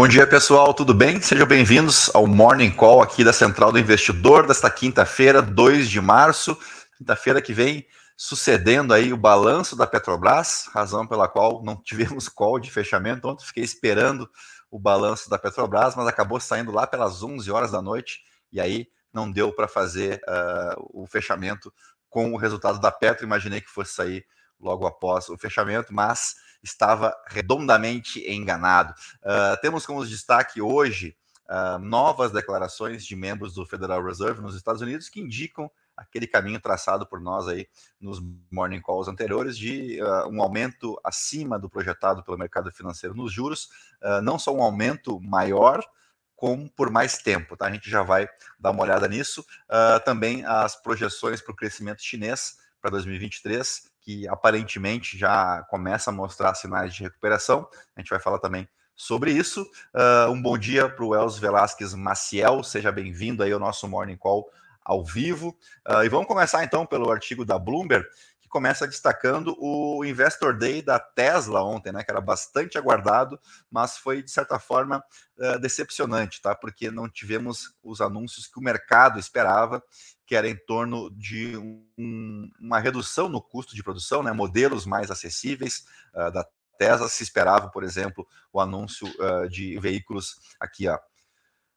Bom dia, pessoal, tudo bem? Sejam bem-vindos ao Morning Call aqui da Central do Investidor desta quinta-feira, 2 de março, quinta-feira que vem sucedendo aí o balanço da Petrobras, razão pela qual não tivemos call de fechamento. Ontem fiquei esperando o balanço da Petrobras, mas acabou saindo lá pelas 11 horas da noite e aí não deu para fazer uh, o fechamento com o resultado da Petro. Imaginei que fosse sair logo após o fechamento, mas estava redondamente enganado. Uh, temos como destaque hoje uh, novas declarações de membros do Federal Reserve nos Estados Unidos que indicam aquele caminho traçado por nós aí nos morning calls anteriores de uh, um aumento acima do projetado pelo mercado financeiro nos juros, não só um aumento maior, como por mais tempo, tá? A gente já vai dar uma olhada nisso. também as projeções para o crescimento chinês para 2023 que aparentemente já começa a mostrar sinais de recuperação. A gente vai falar também sobre isso. Uh, um bom dia para o Elzo Velasquez Maciel, seja bem-vindo aí ao nosso Morning Call ao vivo. Uh, e vamos começar então pelo artigo da Bloomberg, começa destacando o Investor Day da Tesla ontem, né, que era bastante aguardado, mas foi de certa forma uh, decepcionante, tá? Porque não tivemos os anúncios que o mercado esperava que era em torno de um, uma redução no custo de produção, né, modelos mais acessíveis uh, da Tesla. Se esperava, por exemplo, o anúncio uh, de veículos aqui, ó,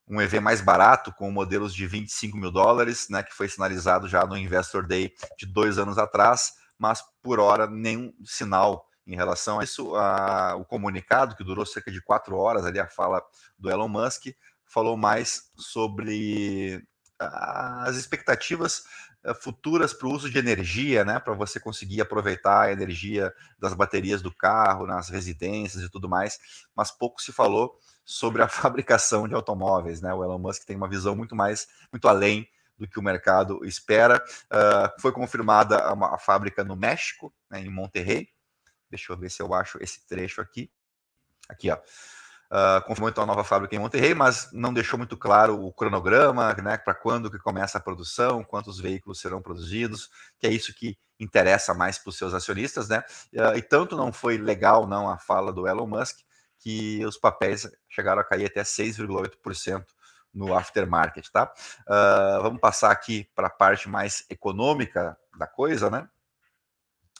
um EV mais barato, com modelos de 25 mil dólares, né, que foi sinalizado já no Investor Day de dois anos atrás, mas por hora nenhum sinal em relação a isso. A, o comunicado, que durou cerca de quatro horas, ali a fala do Elon Musk, falou mais sobre as expectativas eh, futuras para o uso de energia, né, para você conseguir aproveitar a energia das baterias do carro nas residências e tudo mais, mas pouco se falou sobre a fabricação de automóveis, né? O Elon Musk tem uma visão muito mais, muito além do que o mercado espera. Uh, foi confirmada a, fábrica no México, né, em Monterrey. Deixa eu ver se eu acho esse trecho aqui. Aqui, ó. Uh, confirmou então a nova fábrica em Monterrey, mas não deixou muito claro o cronograma, né, para quando que começa a produção, quantos veículos serão produzidos, que é isso que interessa mais para os seus acionistas, né? Uh, e tanto não foi legal não a fala do Elon Musk que os papéis chegaram a cair até 6,8% no aftermarket, tá? Uh, vamos passar aqui para a parte mais econômica da coisa, né?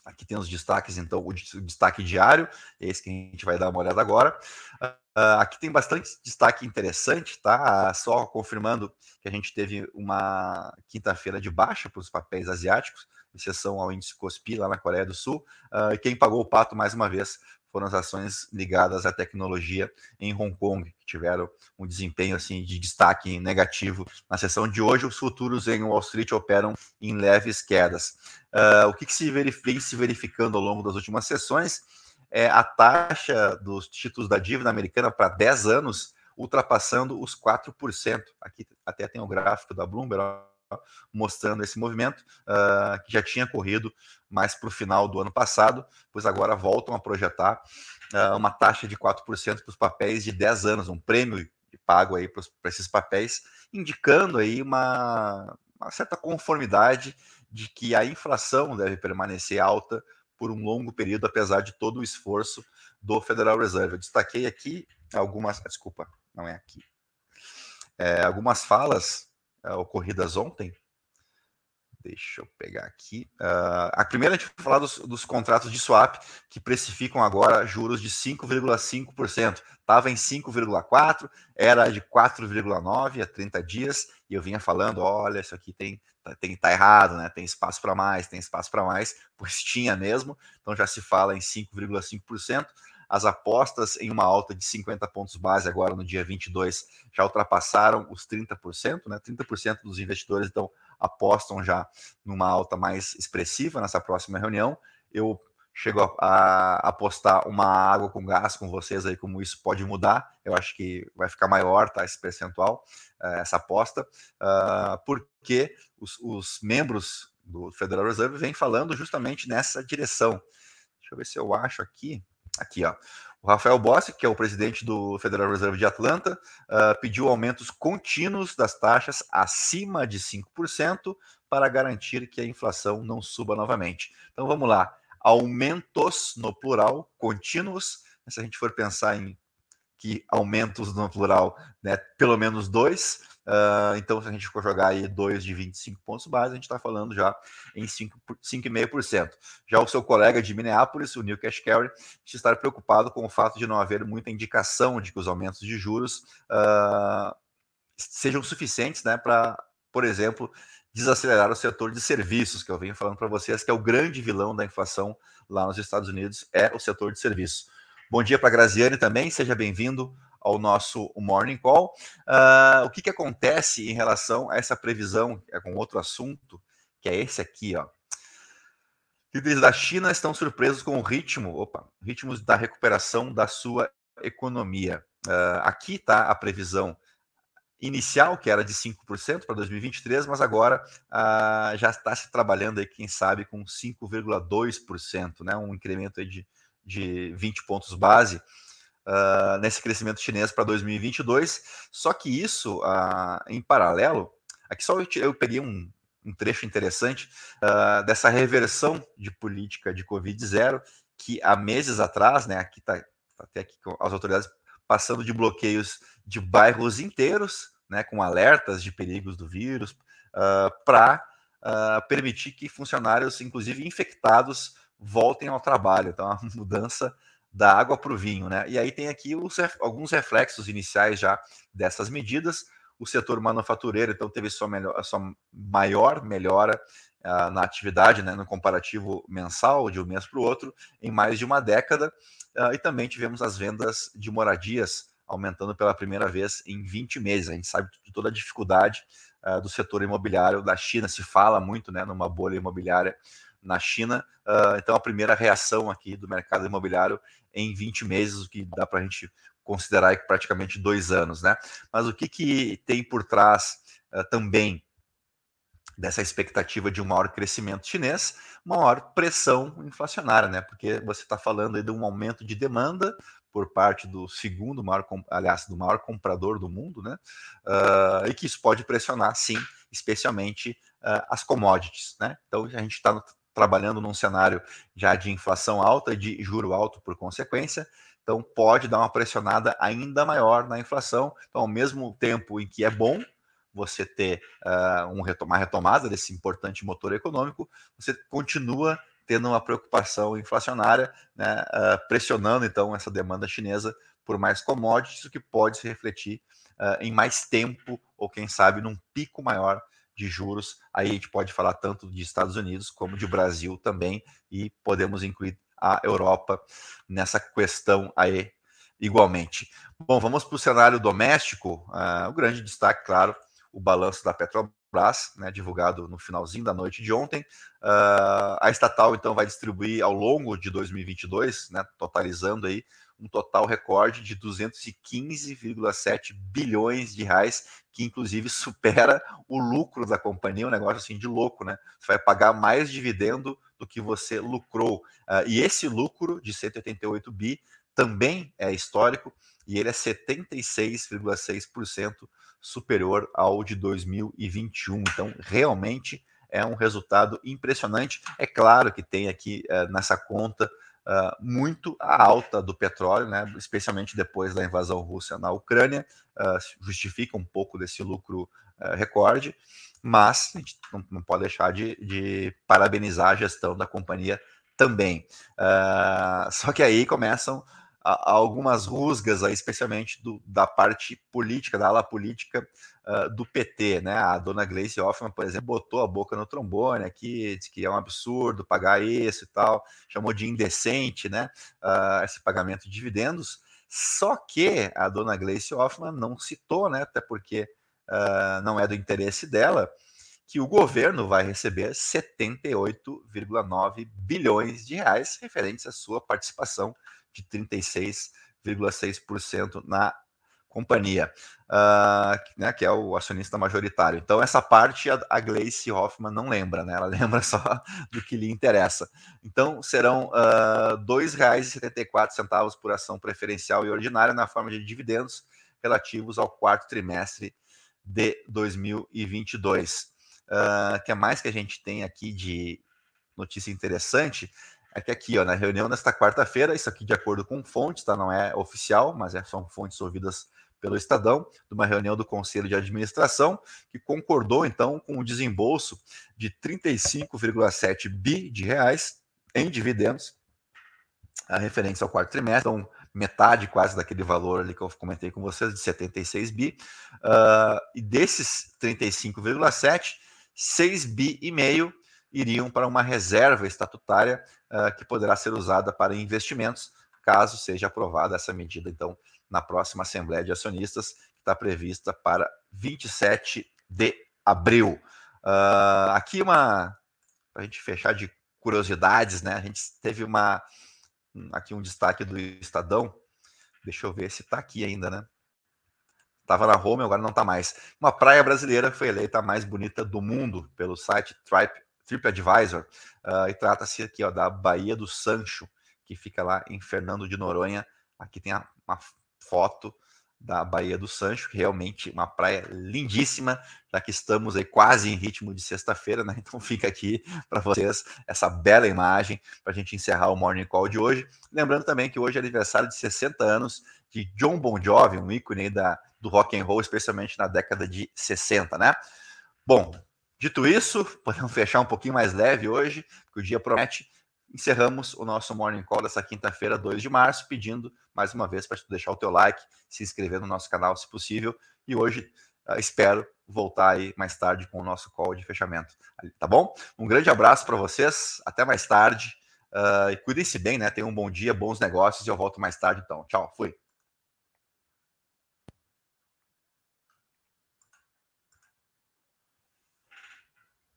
Aqui tem os destaques, então, o destaque diário, esse que a gente vai dar uma olhada agora. Uh, aqui tem bastante destaque interessante, tá? Só confirmando que a gente teve uma quinta-feira de baixa para os papéis asiáticos, exceção ao índice Kospi lá na Coreia do Sul. Uh, quem pagou o pato mais uma vez foram as ações ligadas à tecnologia em Hong Kong, que tiveram um desempenho assim de destaque negativo. Na sessão de hoje, os futuros em Wall Street operam em leves quedas. Uh, o que, que se vem se verificando ao longo das últimas sessões? é a taxa dos títulos da dívida americana para 10 anos ultrapassando os 4%. Aqui até tem o gráfico da Bloomberg mostrando esse movimento, uh, que já tinha corrido mais para o final do ano passado, pois agora voltam a projetar uh, uma taxa de 4% para os papéis de 10 anos, um prêmio pago aí para esses papéis, indicando aí uma, uma certa conformidade de que a inflação deve permanecer alta por um longo período, apesar de todo o esforço do Federal Reserve. Eu destaquei aqui algumas, desculpa, não é aqui, é, algumas falas é, ocorridas ontem. Deixa eu pegar aqui. Uh, a primeira a gente vai falar dos, dos contratos de swap que precificam agora juros de 5,5%. Estava em 5,4%, era de 4,9% a 30 dias, e eu vinha falando: olha, isso aqui tem Tá, tem tá errado, né? Tem espaço para mais, tem espaço para mais, pois tinha mesmo. Então já se fala em 5,5%. As apostas em uma alta de 50 pontos base agora no dia 22 já ultrapassaram os 30%, né? 30% dos investidores então apostam já numa alta mais expressiva nessa próxima reunião. Eu chego a, a, apostar uma água com gás com vocês aí, como isso pode mudar. Eu acho que vai ficar maior, tá? Esse percentual, uh, essa aposta, uh, porque os, os, membros do Federal Reserve vêm falando justamente nessa direção. Deixa eu ver se eu acho aqui. Aqui, ó. O Rafael Bossi, que é o presidente do Federal Reserve de Atlanta, uh, pediu aumentos contínuos das taxas acima de 5% para garantir que a inflação não suba novamente. Então vamos lá aumentos no plural, contínuos. Se a gente for pensar em que aumentos no plural, né, pelo menos dois. Uh, então, se a gente for jogar aí 2 de 25 pontos base, a gente está falando já em 5,5%. Já o seu colega de Minneapolis, o Neil Cashcarry, está preocupado com o fato de não haver muita indicação de que os aumentos de juros uh, sejam suficientes né, para, por exemplo, desacelerar o setor de serviços, que eu venho falando para vocês, que é o grande vilão da inflação lá nos Estados Unidos, é o setor de serviços. Bom dia para Graziane também, seja bem-vindo ao nosso Morning Call. Uh, o que, que acontece em relação a essa previsão, é com outro assunto, que é esse aqui, ó. Líderes da China estão surpresos com o ritmo, opa, ritmos da recuperação da sua economia. Uh, aqui está a previsão inicial, que era de 5% para 2023, mas agora uh, já está se trabalhando aí, quem sabe, com 5,2%, né? um incremento aí de, de 20 pontos base uh, nesse crescimento chinês para 2022. Só que isso, uh, em paralelo, aqui só eu, eu peguei um, um, trecho interessante uh, dessa reversão de política de Covid zero, que há meses atrás, né, aqui está tá até aqui com as autoridades passando de bloqueios de bairros inteiros, né, com alertas de perigos do vírus, para permitir que funcionários, inclusive infectados, voltem ao trabalho. Então, é uma mudança da água para o vinho, né? E aí tem aqui os, alguns reflexos iniciais já dessas medidas. O setor manufatureiro, então, teve sua, melhor, sua maior melhora uh, na atividade, né, no comparativo mensal, de um mês para o outro, em mais de uma década. Uh, e também tivemos as vendas de moradias aumentando pela primeira vez em 20 meses. A gente sabe de toda a dificuldade uh, do setor imobiliário da China, se fala muito né, numa bolha imobiliária na China. Uh, então, a primeira reação aqui do mercado imobiliário em 20 meses, o que dá para a gente considerar praticamente dois anos, né? Mas o que, que tem por trás uh, também dessa expectativa de um maior crescimento chinês, maior pressão inflacionária, né? Porque você está falando aí de um aumento de demanda por parte do segundo maior, aliás, do maior comprador do mundo, né? Uh, e que isso pode pressionar, sim, especialmente uh, as commodities, né? Então a gente está trabalhando num cenário já de inflação alta de juro alto por consequência, então pode dar uma pressionada ainda maior na inflação. Então, ao mesmo tempo em que é bom você ter uh, um uma retomada desse importante motor econômico, você continua tendo uma preocupação inflacionária, né, uh, pressionando então essa demanda chinesa por mais commodities, o que pode se refletir uh, em mais tempo ou quem sabe num pico maior de juros. Aí a gente pode falar tanto de Estados Unidos como de Brasil também, e podemos incluir a Europa nessa questão aí igualmente. Bom, vamos para o cenário doméstico. Uh, o grande destaque, claro, o balanço da Petrobras, né, divulgado no finalzinho da noite de ontem. Uh, a estatal, então, vai distribuir ao longo de 2022, né, totalizando aí um total recorde de 215,7 bilhões de reais, que inclusive supera o lucro da companhia, um negócio assim de louco, né? Você vai pagar mais dividendo do que você lucrou. Uh, e esse lucro de 188 bi também é histórico e ele é 76,6% superior ao de 2021. Então, realmente é um resultado impressionante. É claro que tem aqui uh, nessa conta uh, muito a alta do petróleo, né, especialmente depois da invasão russa na Ucrânia, uh, justifica um pouco desse lucro uh, recorde, mas a gente não, não pode deixar de, de, parabenizar a gestão da companhia também. só que aí começam algumas rusgas, aí, especialmente do, da parte política, da ala política uh, do PT. Né? A dona Gleice Hoffmann, por exemplo, botou a boca no trombone aqui, disse que é um absurdo pagar isso e tal, chamou de indecente né? Uh, esse pagamento de dividendos. Só que a dona Gleice Hoffmann não citou, né? até porque uh, não é do interesse dela, que o governo vai receber 78,9 bilhões de reais referentes à sua participação de 36,6% na companhia, uh, né, que é o acionista majoritário. Então, essa parte a, a Gleice Hoffmann não lembra, né? Ela lembra só do que lhe interessa. Então, serão uh, R$ 2,74 por ação preferencial e ordinária na forma de dividendos relativos ao quarto trimestre de 2022. O uh, que é mais que a gente tem aqui de notícia interessante? É que aqui, ó, na reunião nesta quarta-feira, isso aqui de acordo com fontes, tá? Não é oficial, mas é, são fontes ouvidas pelo Estadão, de uma reunião do Conselho de Administração, que concordou, então, com o desembolso de 35,7 bi de reais em dividendos, a referência ao quarto trimestre, então metade quase daquele valor ali que eu comentei com vocês, de 76 bi, uh, e desses 35,7, 6 bi e meio iriam para uma reserva estatutária uh, que poderá ser usada para investimentos, caso seja aprovada essa medida, então, na próxima Assembleia de Acionistas, que está prevista para 27 de abril. Uh, aqui uma, para a gente fechar de curiosidades, né? A gente teve uma, aqui um destaque do Estadão, deixa eu ver se está aqui ainda, né? Estava na home, agora não está mais. Uma praia brasileira foi eleita a mais bonita do mundo pelo site Tripe TripAdvisor, uh, e trata-se aqui ó, da Baía do Sancho, que fica lá em Fernando de Noronha. Aqui tem a, uma foto da Baía do Sancho, realmente uma praia lindíssima, já que estamos aí quase em ritmo de sexta-feira, né? Então fica aqui para vocês essa bela imagem para a gente encerrar o Morning Call de hoje. Lembrando também que hoje é aniversário de 60 anos de John Bon Jovi, um ícone da, do rock and roll, especialmente na década de 60, né? Bom, Dito isso, podemos fechar um pouquinho mais leve hoje, que o dia promete. Encerramos o nosso Morning Call dessa quinta-feira, 2 de março, pedindo mais uma vez para tu deixar o teu like, se inscrever no nosso canal, se possível. E hoje uh, espero voltar aí mais tarde com o nosso call de fechamento. Tá bom? Um grande abraço para vocês, até mais tarde. Uh, e cuidem-se bem, né? Tenham um bom dia, bons negócios e eu volto mais tarde então. Tchau, fui.